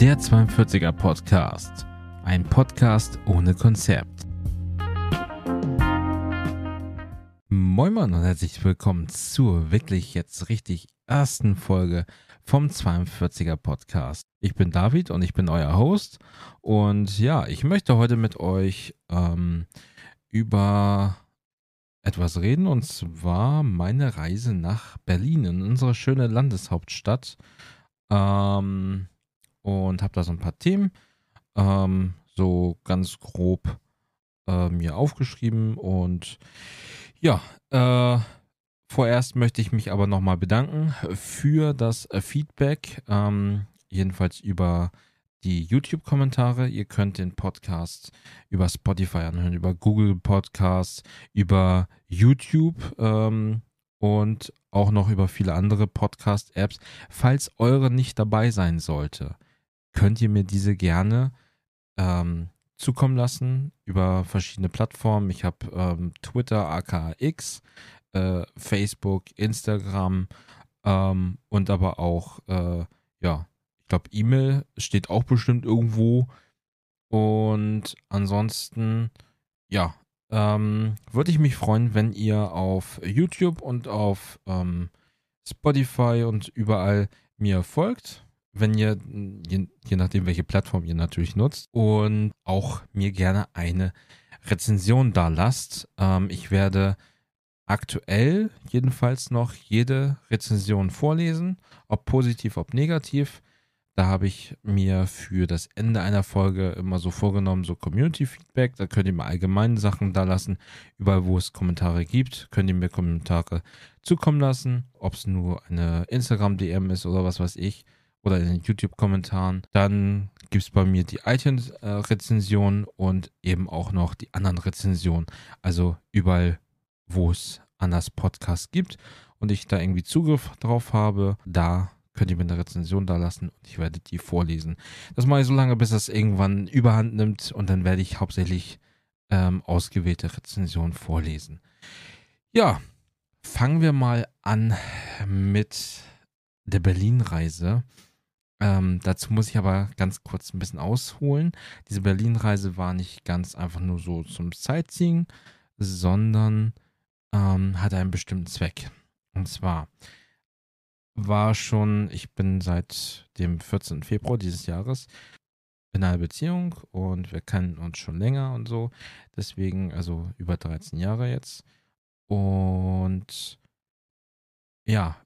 Der 42er Podcast. Ein Podcast ohne Konzept. Moin Moin und herzlich willkommen zur wirklich jetzt richtig ersten Folge vom 42er Podcast. Ich bin David und ich bin euer Host. Und ja, ich möchte heute mit euch ähm, über etwas reden und zwar meine Reise nach Berlin in unsere schöne Landeshauptstadt. Ähm, und habe da so ein paar Themen ähm, so ganz grob äh, mir aufgeschrieben und ja, äh, vorerst möchte ich mich aber nochmal bedanken für das äh, Feedback, ähm, jedenfalls über die YouTube-Kommentare. Ihr könnt den Podcast über Spotify anhören, über Google Podcasts, über YouTube ähm, und auch noch über viele andere Podcast-Apps. Falls eure nicht dabei sein sollte, könnt ihr mir diese gerne ähm, zukommen lassen über verschiedene Plattformen. Ich habe ähm, Twitter, AKX, äh, Facebook, Instagram ähm, und aber auch, äh, ja, ich glaube, E-Mail steht auch bestimmt irgendwo. Und ansonsten, ja, ähm, würde ich mich freuen, wenn ihr auf YouTube und auf ähm, Spotify und überall mir folgt wenn ihr, je, je, nachdem, welche Plattform ihr natürlich nutzt, und auch mir gerne eine Rezension da lasst. Ähm, ich werde aktuell jedenfalls noch jede Rezension vorlesen, ob positiv, ob negativ. Da habe ich mir für das Ende einer Folge immer so vorgenommen, so Community-Feedback. Da könnt ihr mir allgemeine Sachen da lassen. Überall, wo es Kommentare gibt, könnt ihr mir Kommentare zukommen lassen. Ob es nur eine Instagram-DM ist oder was weiß ich oder in den YouTube-Kommentaren. Dann gibt es bei mir die iTunes-Rezension und eben auch noch die anderen Rezensionen. Also überall, wo es anders Podcasts gibt und ich da irgendwie Zugriff drauf habe, da könnt ihr mir eine Rezension da lassen und ich werde die vorlesen. Das mache ich so lange, bis das irgendwann überhand nimmt und dann werde ich hauptsächlich ähm, ausgewählte Rezensionen vorlesen. Ja, fangen wir mal an mit der Berlin-Reise. Ähm, dazu muss ich aber ganz kurz ein bisschen ausholen. Diese Berlin-Reise war nicht ganz einfach nur so zum Sightseeing, sondern ähm, hatte einen bestimmten Zweck. Und zwar war schon, ich bin seit dem 14. Februar dieses Jahres in einer Beziehung und wir kennen uns schon länger und so. Deswegen, also über 13 Jahre jetzt. Und ja,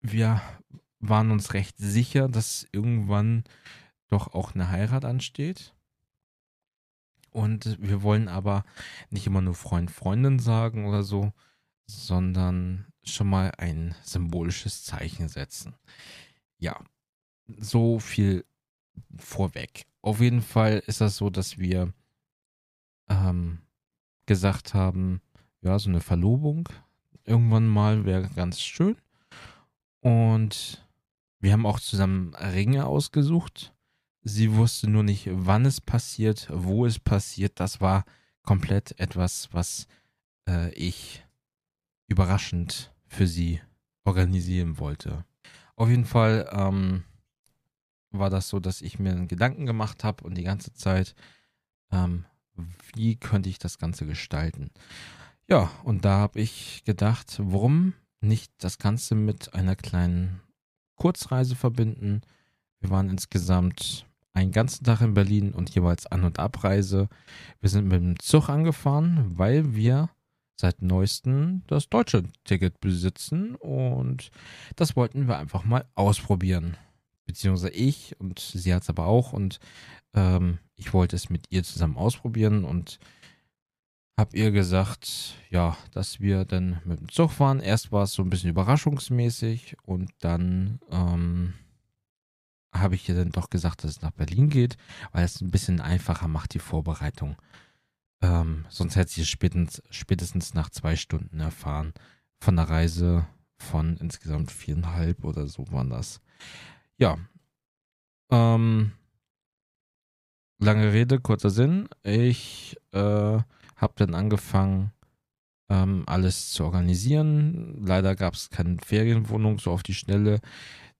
wir waren uns recht sicher, dass irgendwann doch auch eine Heirat ansteht. Und wir wollen aber nicht immer nur Freund, Freundin sagen oder so, sondern schon mal ein symbolisches Zeichen setzen. Ja, so viel vorweg. Auf jeden Fall ist das so, dass wir ähm, gesagt haben, ja, so eine Verlobung irgendwann mal wäre ganz schön. Und wir haben auch zusammen Ringe ausgesucht. Sie wusste nur nicht, wann es passiert, wo es passiert. Das war komplett etwas, was äh, ich überraschend für sie organisieren wollte. Auf jeden Fall ähm, war das so, dass ich mir einen Gedanken gemacht habe und die ganze Zeit, ähm, wie könnte ich das Ganze gestalten. Ja, und da habe ich gedacht, warum nicht das Ganze mit einer kleinen Kurzreise verbinden. Wir waren insgesamt einen ganzen Tag in Berlin und jeweils An- und Abreise. Wir sind mit dem Zug angefahren, weil wir seit neuestem das deutsche Ticket besitzen und das wollten wir einfach mal ausprobieren. Beziehungsweise ich und sie hat es aber auch und ähm, ich wollte es mit ihr zusammen ausprobieren und habe ihr gesagt, ja, dass wir dann mit dem Zug fahren. Erst war es so ein bisschen überraschungsmäßig und dann ähm, habe ich ihr dann doch gesagt, dass es nach Berlin geht, weil es ein bisschen einfacher macht, die Vorbereitung. Ähm, sonst hätte sie es spätestens, spätestens nach zwei Stunden erfahren von der Reise von insgesamt viereinhalb oder so waren das. Ja. Ähm, lange Rede, kurzer Sinn. Ich äh, habe dann angefangen, ähm, alles zu organisieren. Leider gab es keine Ferienwohnung so auf die Schnelle.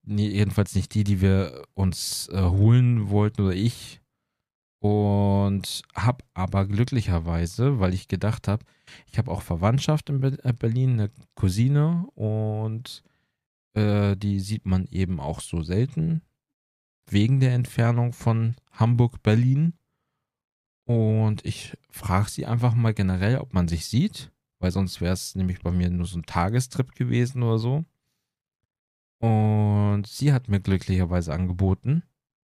nee, jedenfalls nicht die, die wir uns äh, holen wollten oder ich. Und habe aber glücklicherweise, weil ich gedacht habe, ich habe auch Verwandtschaft in äh, Berlin, eine Cousine und äh, die sieht man eben auch so selten wegen der Entfernung von Hamburg-Berlin. Und ich frage sie einfach mal generell, ob man sich sieht, weil sonst wäre es nämlich bei mir nur so ein Tagestrip gewesen oder so. Und sie hat mir glücklicherweise angeboten,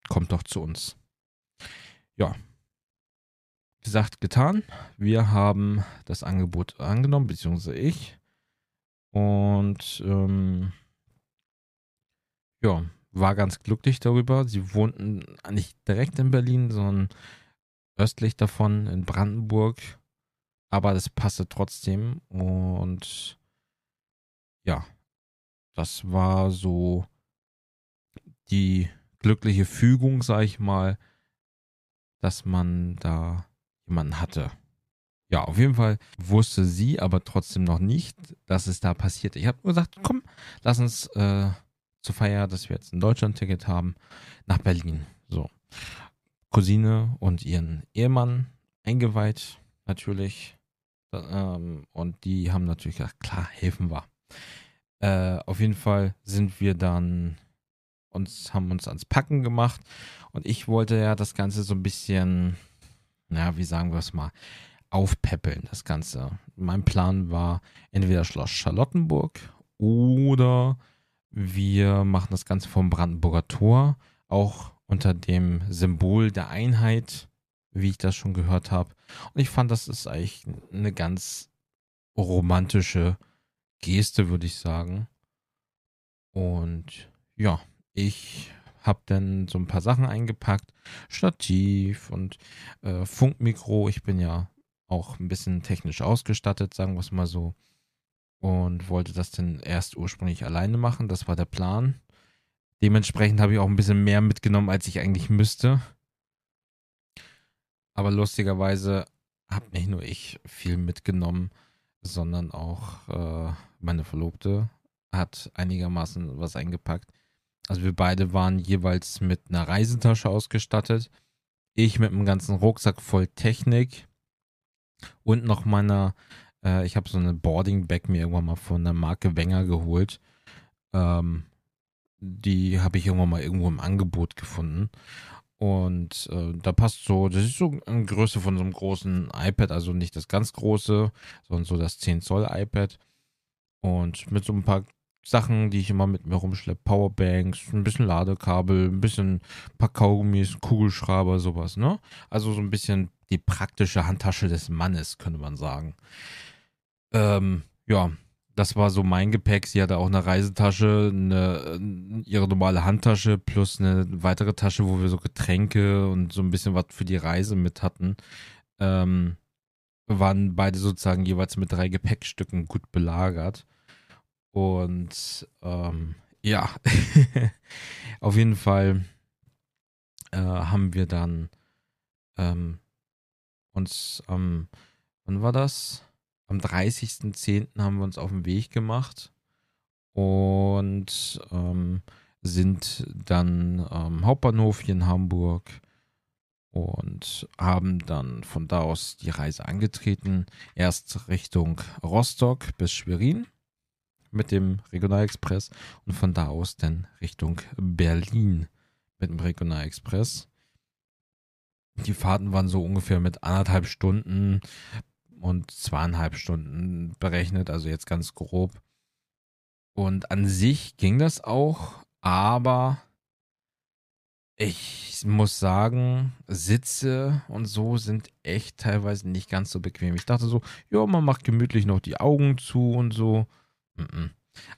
kommt doch zu uns. Ja. Gesagt, getan. Wir haben das Angebot angenommen, beziehungsweise ich. Und ähm, ja, war ganz glücklich darüber. Sie wohnten nicht direkt in Berlin, sondern östlich davon in Brandenburg. Aber das passte trotzdem. Und ja, das war so die glückliche Fügung, sag ich mal, dass man da jemanden hatte. Ja, auf jeden Fall wusste sie aber trotzdem noch nicht, dass es da passiert. Ich habe gesagt, komm, lass uns äh, zur Feier, dass wir jetzt ein Deutschland-Ticket haben, nach Berlin. So. Cousine und ihren Ehemann eingeweiht, natürlich. Ähm, und die haben natürlich gesagt, klar, helfen wir. Äh, auf jeden Fall sind wir dann uns, haben uns ans Packen gemacht. Und ich wollte ja das Ganze so ein bisschen, na, wie sagen wir es mal, aufpäppeln, das Ganze. Mein Plan war entweder Schloss Charlottenburg oder wir machen das Ganze vom Brandenburger Tor, auch unter dem Symbol der Einheit, wie ich das schon gehört habe. Und ich fand, das ist eigentlich eine ganz romantische Geste, würde ich sagen. Und ja, ich habe dann so ein paar Sachen eingepackt. Stativ und äh, Funkmikro. Ich bin ja auch ein bisschen technisch ausgestattet, sagen wir es mal so. Und wollte das dann erst ursprünglich alleine machen. Das war der Plan. Dementsprechend habe ich auch ein bisschen mehr mitgenommen, als ich eigentlich müsste. Aber lustigerweise habe nicht nur ich viel mitgenommen, sondern auch äh, meine Verlobte hat einigermaßen was eingepackt. Also wir beide waren jeweils mit einer Reisetasche ausgestattet. Ich mit einem ganzen Rucksack voll Technik und noch meiner, äh, ich habe so eine Boarding Bag mir irgendwann mal von der Marke Wenger geholt. Ähm, die habe ich irgendwann mal irgendwo im Angebot gefunden. Und äh, da passt so, das ist so eine Größe von so einem großen iPad, also nicht das ganz große, sondern so das 10 Zoll iPad. Und mit so ein paar Sachen, die ich immer mit mir rumschleppe. Powerbanks, ein bisschen Ladekabel, ein bisschen ein paar Kaugummis, Kugelschreiber, sowas, ne? Also so ein bisschen die praktische Handtasche des Mannes, könnte man sagen. Ähm, ja, das war so mein Gepäck. Sie hatte auch eine Reisetasche, eine, ihre normale Handtasche plus eine weitere Tasche, wo wir so Getränke und so ein bisschen was für die Reise mit hatten. Ähm, waren beide sozusagen jeweils mit drei Gepäckstücken gut belagert. Und ähm, ja, auf jeden Fall äh, haben wir dann ähm, uns am, wann war das? Am 30.10. haben wir uns auf den Weg gemacht und ähm, sind dann am Hauptbahnhof hier in Hamburg und haben dann von da aus die Reise angetreten. Erst Richtung Rostock bis Schwerin mit dem Regionalexpress und von da aus dann Richtung Berlin mit dem Regionalexpress. Die Fahrten waren so ungefähr mit anderthalb Stunden und zweieinhalb Stunden berechnet, also jetzt ganz grob. Und an sich ging das auch, aber ich muss sagen, Sitze und so sind echt teilweise nicht ganz so bequem. Ich dachte so, ja, man macht gemütlich noch die Augen zu und so.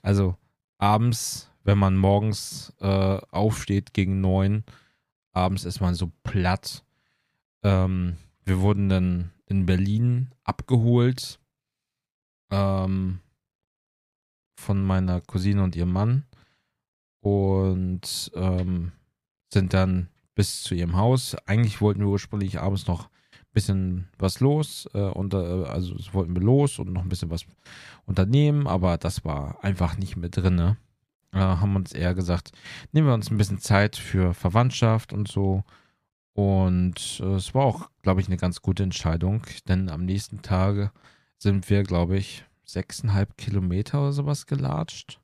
Also abends, wenn man morgens äh, aufsteht gegen neun, abends ist man so platt. Ähm, wir wurden dann in Berlin abgeholt ähm, von meiner Cousine und ihrem Mann und ähm, sind dann bis zu ihrem Haus. Eigentlich wollten wir ursprünglich abends noch bisschen was los äh, und äh, also wollten wir los und noch ein bisschen was unternehmen, aber das war einfach nicht mehr drin. äh, haben uns eher gesagt, nehmen wir uns ein bisschen Zeit für Verwandtschaft und so. Und äh, es war auch, glaube ich, eine ganz gute Entscheidung, denn am nächsten Tag sind wir, glaube ich, sechseinhalb Kilometer oder sowas gelatscht.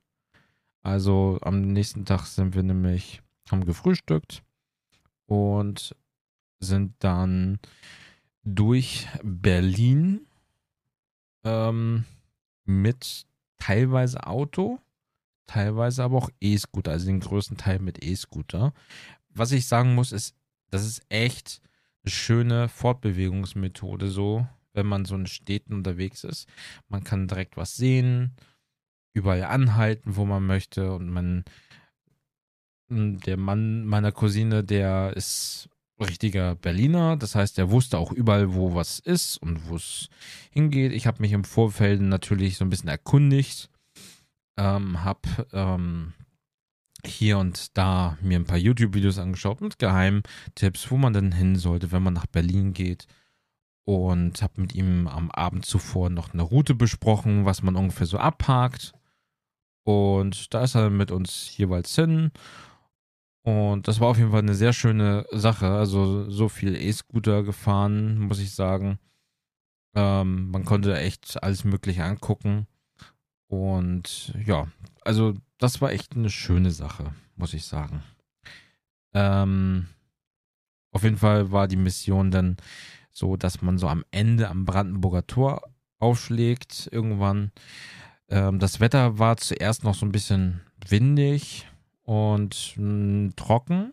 Also am nächsten Tag sind wir nämlich, haben gefrühstückt und sind dann durch Berlin ähm, mit teilweise Auto, teilweise aber auch E-Scooter, also den größten Teil mit E-Scooter. Was ich sagen muss, ist, das ist echt eine schöne Fortbewegungsmethode so, wenn man so in Städten unterwegs ist. Man kann direkt was sehen, überall anhalten, wo man möchte und man der Mann meiner Cousine, der ist richtiger Berliner. Das heißt, er wusste auch überall, wo was ist und wo es hingeht. Ich habe mich im Vorfeld natürlich so ein bisschen erkundigt, ähm, habe ähm, hier und da mir ein paar YouTube-Videos angeschaut mit Geheimtipps, wo man denn hin sollte, wenn man nach Berlin geht. Und habe mit ihm am Abend zuvor noch eine Route besprochen, was man ungefähr so abhakt. Und da ist er mit uns jeweils hin. Und das war auf jeden Fall eine sehr schöne Sache. Also so viel E-Scooter gefahren, muss ich sagen. Ähm, man konnte echt alles Mögliche angucken. Und ja, also das war echt eine schöne Sache, muss ich sagen. Ähm, auf jeden Fall war die Mission dann so, dass man so am Ende am Brandenburger Tor aufschlägt irgendwann. Ähm, das Wetter war zuerst noch so ein bisschen windig und mh, hm, trocken.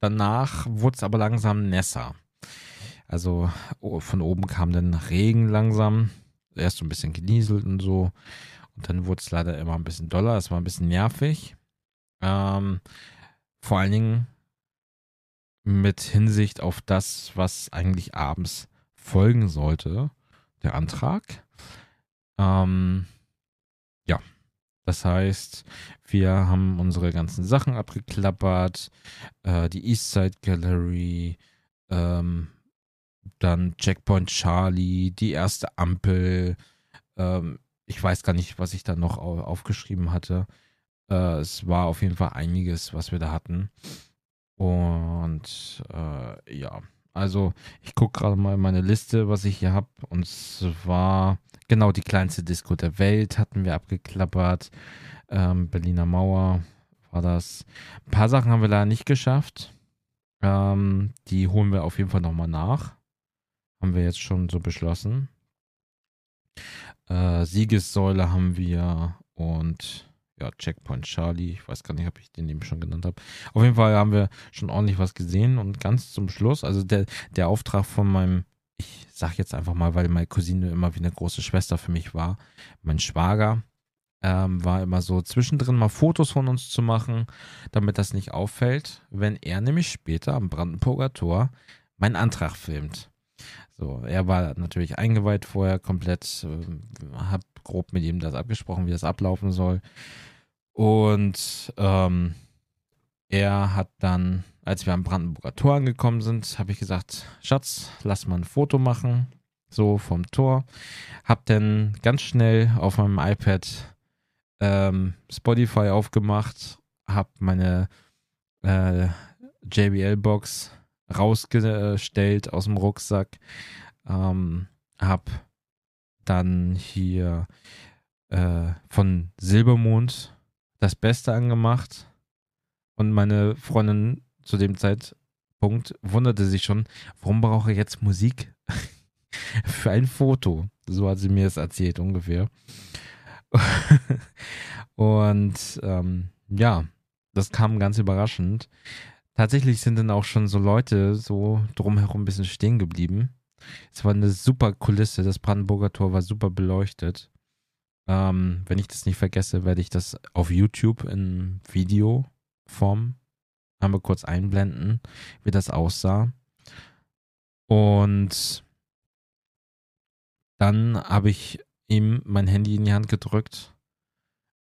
Danach wurde es aber langsam nässer. Also von oben kam dann Regen langsam. Erst so ein bisschen genieselt und so. Und dann wurde es leider immer ein bisschen doller. Es war ein bisschen nervig. Ähm, vor allen Dingen mit Hinsicht auf das, was eigentlich abends folgen sollte, der Antrag. Ähm, ja, das heißt, wir haben unsere ganzen Sachen abgeklappert, äh, die Eastside Gallery, ähm, dann Checkpoint Charlie, die erste Ampel. Ähm, ich weiß gar nicht, was ich da noch aufgeschrieben hatte. Äh, es war auf jeden Fall einiges, was wir da hatten. Und äh, ja, also ich gucke gerade mal meine Liste, was ich hier habe. Und zwar genau die kleinste Disco der Welt hatten wir abgeklappert. Ähm, Berliner Mauer war das. Ein paar Sachen haben wir leider nicht geschafft. Ähm, die holen wir auf jeden Fall nochmal nach. Haben wir jetzt schon so beschlossen. Äh, Siegessäule haben wir und ja, Checkpoint Charlie. Ich weiß gar nicht, ob ich den eben schon genannt habe. Auf jeden Fall haben wir schon ordentlich was gesehen und ganz zum Schluss, also der, der Auftrag von meinem, ich sag jetzt einfach mal, weil meine Cousine immer wie eine große Schwester für mich war, mein Schwager, ähm, war immer so zwischendrin mal Fotos von uns zu machen, damit das nicht auffällt, wenn er nämlich später am Brandenburger Tor meinen Antrag filmt. So, er war natürlich eingeweiht vorher komplett, äh, hab grob mit ihm das abgesprochen, wie das ablaufen soll. Und ähm, er hat dann, als wir am Brandenburger Tor angekommen sind, habe ich gesagt, Schatz, lass mal ein Foto machen, so vom Tor. Hab dann ganz schnell auf meinem iPad ähm, Spotify aufgemacht, hab meine äh, JBL-Box rausgestellt aus dem Rucksack, ähm, hab dann hier äh, von Silbermond das Beste angemacht. Und meine Freundin zu dem Zeitpunkt wunderte sich schon, warum brauche ich jetzt Musik für ein Foto? So hat sie mir es erzählt ungefähr. und ähm, ja, das kam ganz überraschend. Tatsächlich sind dann auch schon so Leute so drumherum ein bisschen stehen geblieben. Es war eine super Kulisse. Das Brandenburger Tor war super beleuchtet. Ähm, wenn ich das nicht vergesse, werde ich das auf YouTube in Videoform einmal kurz einblenden, wie das aussah. Und dann habe ich ihm mein Handy in die Hand gedrückt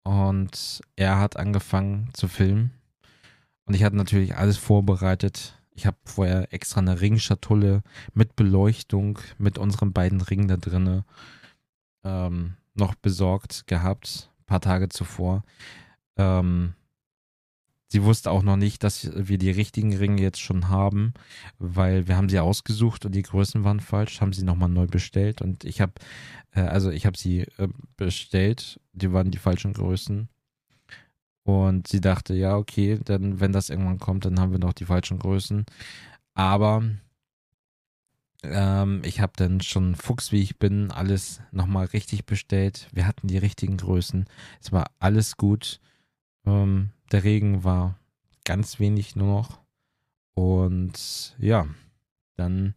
und er hat angefangen zu filmen. Und ich hatte natürlich alles vorbereitet. Ich habe vorher extra eine Ringschatulle mit Beleuchtung, mit unseren beiden Ringen da drinne ähm, noch besorgt gehabt, ein paar Tage zuvor. Ähm, sie wusste auch noch nicht, dass wir die richtigen Ringe jetzt schon haben, weil wir haben sie ausgesucht und die Größen waren falsch, haben sie nochmal neu bestellt und ich habe, äh, also ich habe sie äh, bestellt, die waren die falschen Größen. Und sie dachte, ja, okay, dann, wenn das irgendwann kommt, dann haben wir noch die falschen Größen. Aber ähm, ich habe dann schon Fuchs, wie ich bin, alles nochmal richtig bestellt. Wir hatten die richtigen Größen. Es war alles gut. Ähm, der Regen war ganz wenig nur noch. Und ja, dann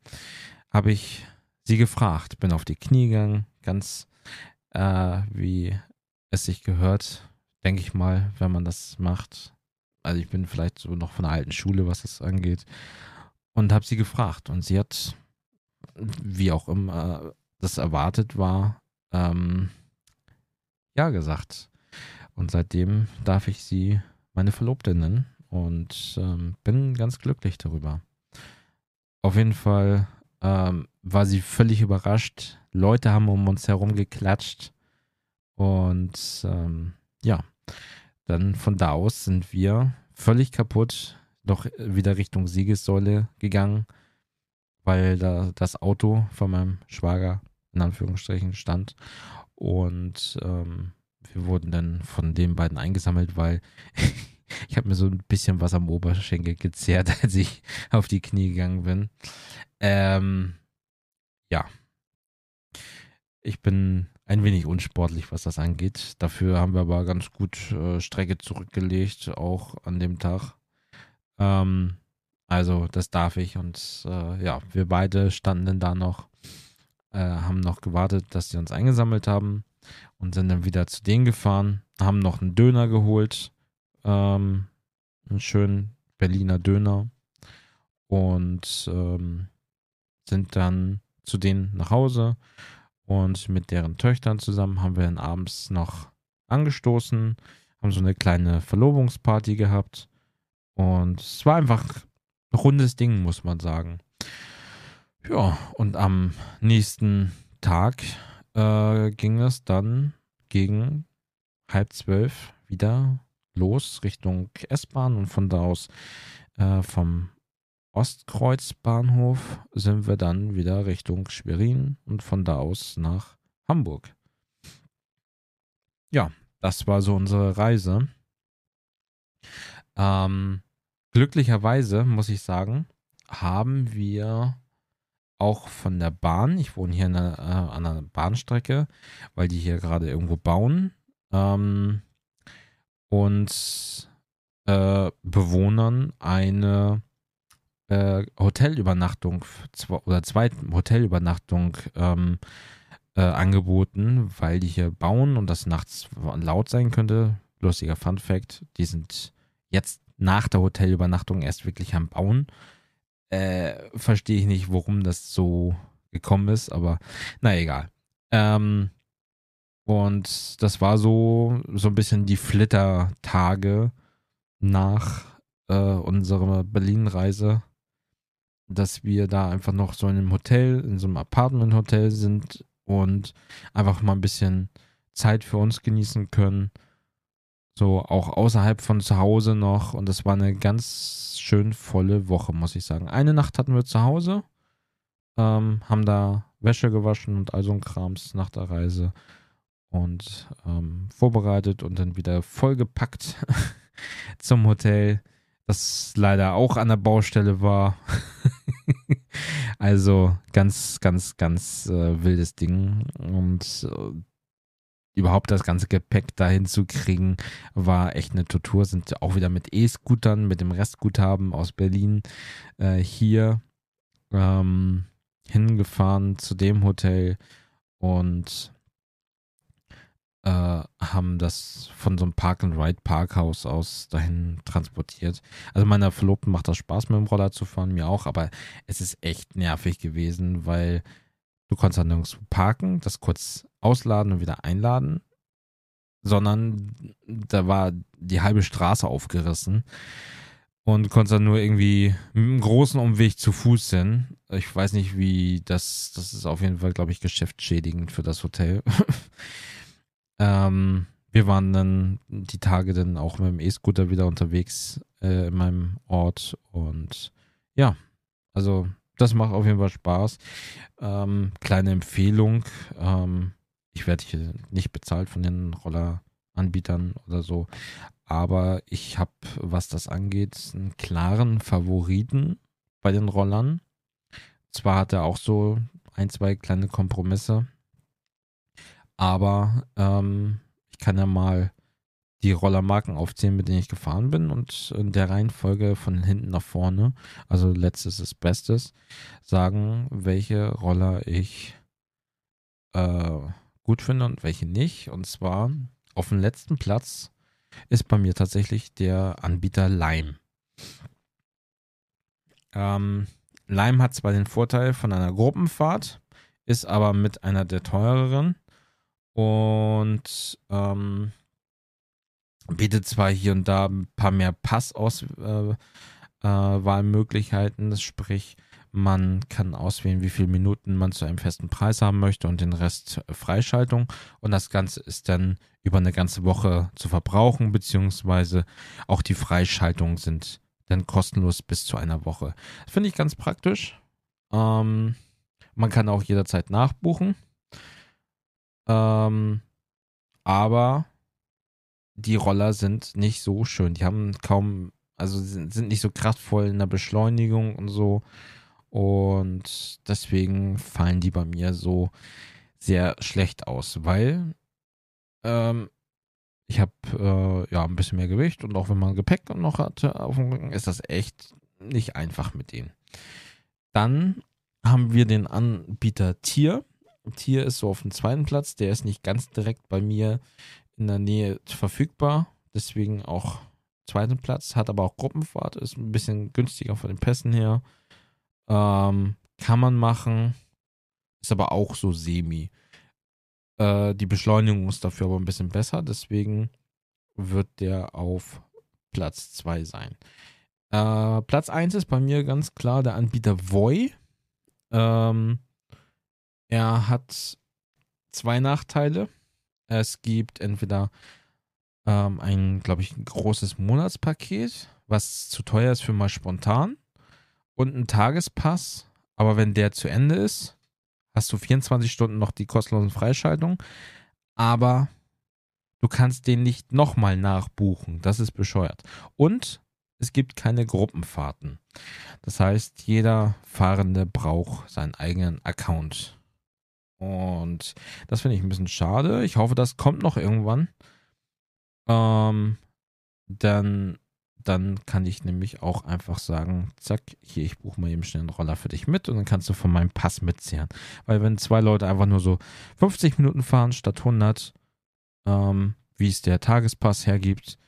habe ich sie gefragt, bin auf die Knie gegangen, ganz äh, wie es sich gehört, denke ich mal, wenn man das macht. Also ich bin vielleicht so noch von der alten Schule, was das angeht. Und habe sie gefragt. Und sie hat, wie auch immer das erwartet war, ähm, ja gesagt. Und seitdem darf ich sie meine Verlobte nennen und ähm, bin ganz glücklich darüber. Auf jeden Fall ähm, war sie völlig überrascht. Leute haben um uns herum geklatscht. Und ähm, ja, dann von da aus sind wir völlig kaputt noch wieder Richtung Siegessäule gegangen, weil da das Auto von meinem Schwager in Anführungsstrichen stand. Und ähm, wir wurden dann von den beiden eingesammelt, weil ich habe mir so ein bisschen was am Oberschenkel gezerrt, als ich auf die Knie gegangen bin. Ähm, ja. Ich bin ein wenig unsportlich, was das angeht. Dafür haben wir aber ganz gut äh, Strecke zurückgelegt, auch an dem Tag. Ähm, also das darf ich und äh, ja, wir beide standen da noch, äh, haben noch gewartet, dass sie uns eingesammelt haben und sind dann wieder zu denen gefahren, haben noch einen Döner geholt, ähm, einen schönen Berliner Döner und ähm, sind dann zu denen nach Hause und mit deren Töchtern zusammen haben wir dann abends noch angestoßen, haben so eine kleine Verlobungsparty gehabt und es war einfach ein rundes Ding, muss man sagen. Ja, und am nächsten Tag äh, ging es dann gegen halb zwölf wieder los Richtung S-Bahn und von da aus äh, vom Ostkreuzbahnhof sind wir dann wieder Richtung Schwerin und von da aus nach Hamburg. Ja, das war so unsere Reise. Ähm, glücklicherweise, muss ich sagen, haben wir auch von der Bahn, ich wohne hier der, äh, an einer Bahnstrecke, weil die hier gerade irgendwo bauen, ähm, und äh, Bewohnern eine äh, Hotelübernachtung oder zweite Hotelübernachtung ähm, äh, angeboten, weil die hier bauen und das nachts laut sein könnte. Lustiger Fun Fact, die sind jetzt nach der Hotelübernachtung erst wirklich am Bauen. Äh, Verstehe ich nicht, warum das so gekommen ist, aber na egal. Ähm, und das war so, so ein bisschen die Flittertage nach äh, unserer Berlin-Reise, dass wir da einfach noch so in einem Hotel, in so einem Apartment-Hotel sind und einfach mal ein bisschen Zeit für uns genießen können. So auch außerhalb von zu Hause noch. Und das war eine ganz schön volle Woche, muss ich sagen. Eine Nacht hatten wir zu Hause, ähm, haben da Wäsche gewaschen und all so ein Krams nach der Reise und ähm, vorbereitet und dann wieder vollgepackt zum Hotel, das leider auch an der Baustelle war. also ganz, ganz, ganz äh, wildes Ding und äh, überhaupt das ganze Gepäck dahin zu kriegen, war echt eine Tortur. Sind auch wieder mit E-Scootern, mit dem Restguthaben aus Berlin äh, hier ähm, hingefahren zu dem Hotel und äh, haben das von so einem Park-and-Ride-Parkhaus aus dahin transportiert. Also meiner Verlobten macht das Spaß, mit dem Roller zu fahren, mir auch, aber es ist echt nervig gewesen, weil du konntest dann nirgends parken, das kurz ausladen und wieder einladen, sondern da war die halbe Straße aufgerissen und konntest dann nur irgendwie mit einem großen Umweg zu Fuß hin. Ich weiß nicht, wie das, das ist auf jeden Fall, glaube ich, geschäftsschädigend für das Hotel. Ähm, wir waren dann die Tage dann auch mit dem E-Scooter wieder unterwegs äh, in meinem Ort und ja, also das macht auf jeden Fall Spaß. Ähm, kleine Empfehlung, ähm, ich werde hier nicht bezahlt von den Rolleranbietern oder so, aber ich habe, was das angeht, einen klaren Favoriten bei den Rollern. Zwar hat er auch so ein, zwei kleine Kompromisse, aber ähm, ich kann ja mal die Rollermarken aufzählen, mit denen ich gefahren bin und in der Reihenfolge von hinten nach vorne, also letztes ist Bestes, sagen, welche Roller ich äh, gut finde und welche nicht. Und zwar auf dem letzten Platz ist bei mir tatsächlich der Anbieter Lime. Ähm, Lime hat zwar den Vorteil von einer Gruppenfahrt, ist aber mit einer der teureren und ähm, bietet zwar hier und da ein paar mehr Passauswahlmöglichkeiten, äh, äh, sprich, man kann auswählen, wie viele Minuten man zu einem festen Preis haben möchte und den Rest Freischaltung. Und das Ganze ist dann über eine ganze Woche zu verbrauchen, beziehungsweise auch die Freischaltungen sind dann kostenlos bis zu einer Woche. Finde ich ganz praktisch. Ähm, man kann auch jederzeit nachbuchen. Ähm, aber die Roller sind nicht so schön. Die haben kaum, also sind, nicht so kraftvoll in der Beschleunigung und so. Und deswegen fallen die bei mir so sehr schlecht aus, weil ähm, ich habe äh, ja ein bisschen mehr Gewicht und auch wenn man Gepäck noch hat auf dem Rücken, ist das echt nicht einfach mit denen. Dann haben wir den Anbieter Tier. Tier ist so auf dem zweiten Platz. Der ist nicht ganz direkt bei mir in der Nähe verfügbar. Deswegen auch zweiten Platz. Hat aber auch Gruppenfahrt. Ist ein bisschen günstiger von den Pässen her. Ähm, kann man machen. Ist aber auch so semi. Äh, die Beschleunigung ist dafür aber ein bisschen besser. Deswegen wird der auf Platz 2 sein. Äh, Platz 1 ist bei mir ganz klar der Anbieter Voi. Ähm, er hat zwei Nachteile. Es gibt entweder ähm, ein, glaube ich, ein großes Monatspaket, was zu teuer ist für mal spontan, und ein Tagespass. Aber wenn der zu Ende ist, hast du 24 Stunden noch die kostenlosen Freischaltung. Aber du kannst den nicht nochmal nachbuchen. Das ist bescheuert. Und es gibt keine Gruppenfahrten. Das heißt, jeder Fahrende braucht seinen eigenen Account. Und das finde ich ein bisschen schade. Ich hoffe, das kommt noch irgendwann. Ähm, dann, dann kann ich nämlich auch einfach sagen, zack, hier, ich buche mal eben schnell einen Roller für dich mit und dann kannst du von meinem Pass mitzehren. Weil wenn zwei Leute einfach nur so 50 Minuten fahren statt 100, ähm, wie es der Tagespass hergibt,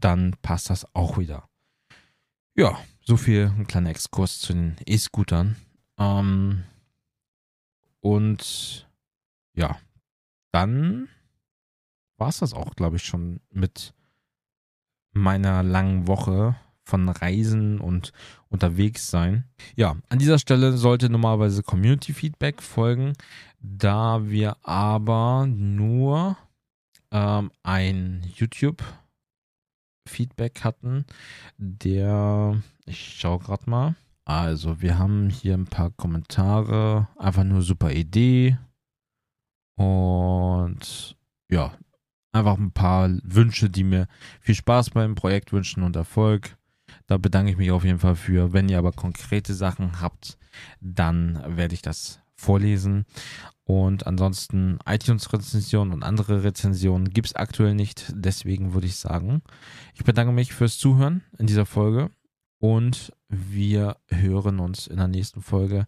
dann passt das auch wieder. Ja, so viel ein kleiner Exkurs zu den E-Scootern. Ähm, und ja, dann war es das auch, glaube ich, schon mit meiner langen Woche von Reisen und unterwegs sein. Ja, an dieser Stelle sollte normalerweise Community Feedback folgen, da wir aber nur ähm, ein YouTube Feedback hatten, der, ich schaue gerade mal, also, wir haben hier ein paar Kommentare. Einfach nur super Idee. Und ja, einfach ein paar Wünsche, die mir viel Spaß beim Projekt wünschen und Erfolg. Da bedanke ich mich auf jeden Fall für. Wenn ihr aber konkrete Sachen habt, dann werde ich das vorlesen. Und ansonsten iTunes-Rezensionen und andere Rezensionen gibt es aktuell nicht. Deswegen würde ich sagen, ich bedanke mich fürs Zuhören in dieser Folge und wir hören uns in der nächsten Folge.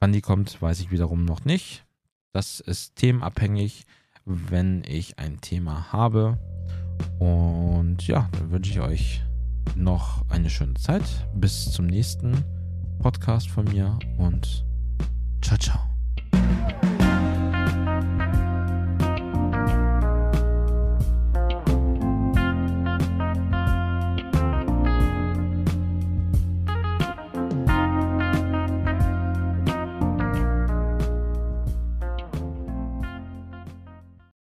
Wann die kommt, weiß ich wiederum noch nicht. Das ist themenabhängig, wenn ich ein Thema habe. Und ja, dann wünsche ich euch noch eine schöne Zeit. Bis zum nächsten Podcast von mir und ciao, ciao.